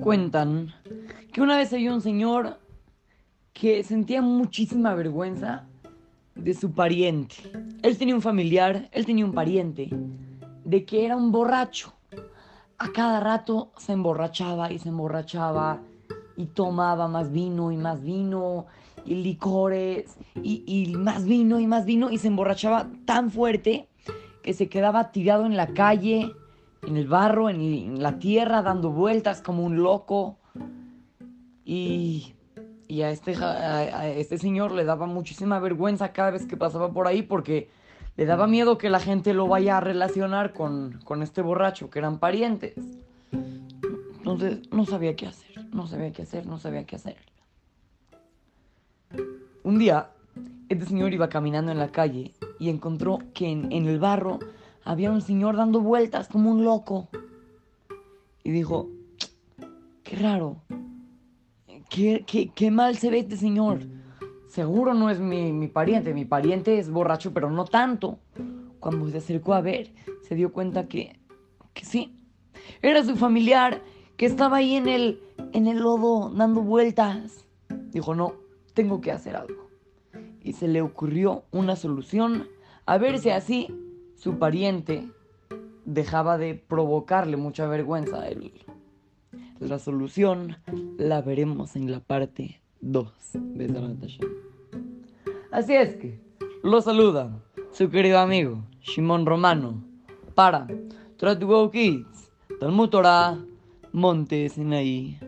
cuentan que una vez había un señor que sentía muchísima vergüenza de su pariente. Él tenía un familiar, él tenía un pariente, de que era un borracho. A cada rato se emborrachaba y se emborrachaba y tomaba más vino y más vino y licores y, y más vino y más vino y se emborrachaba tan fuerte que se quedaba tirado en la calle, en el barro, en, la tierra, dando vueltas como un loco. Y, y a, este, este señor le daba muchísima vergüenza cada vez que pasaba por ahí porque le daba miedo que la gente lo vaya a relacionar con, con este borracho, que eran parientes. Entonces no sabía qué hacer, no sabía qué hacer, no sabía qué hacer. Un día, este señor iba caminando en la calle y encontró que en, en el barro había un señor dando vueltas como un loco. Y dijo, qué raro, qué, qué- qué mal se ve este señor. Seguro no es mi, mi pariente, mi pariente es borracho, pero no tanto. Cuando se acercó a ver, se dio cuenta que, que sí, era su familiar que estaba ahí en el, en el lodo dando vueltas. Dijo, no, tengo que hacer algo. Y se le ocurrió una solución, a ver si así su pariente dejaba de provocarle mucha vergüenza a él. La solución la veremos en la parte 2 de Hashem. Así es que, lo saluda su querido amigo Shimon Romano para Try to Go Kids, Talmud Torah, Monte Sinaí.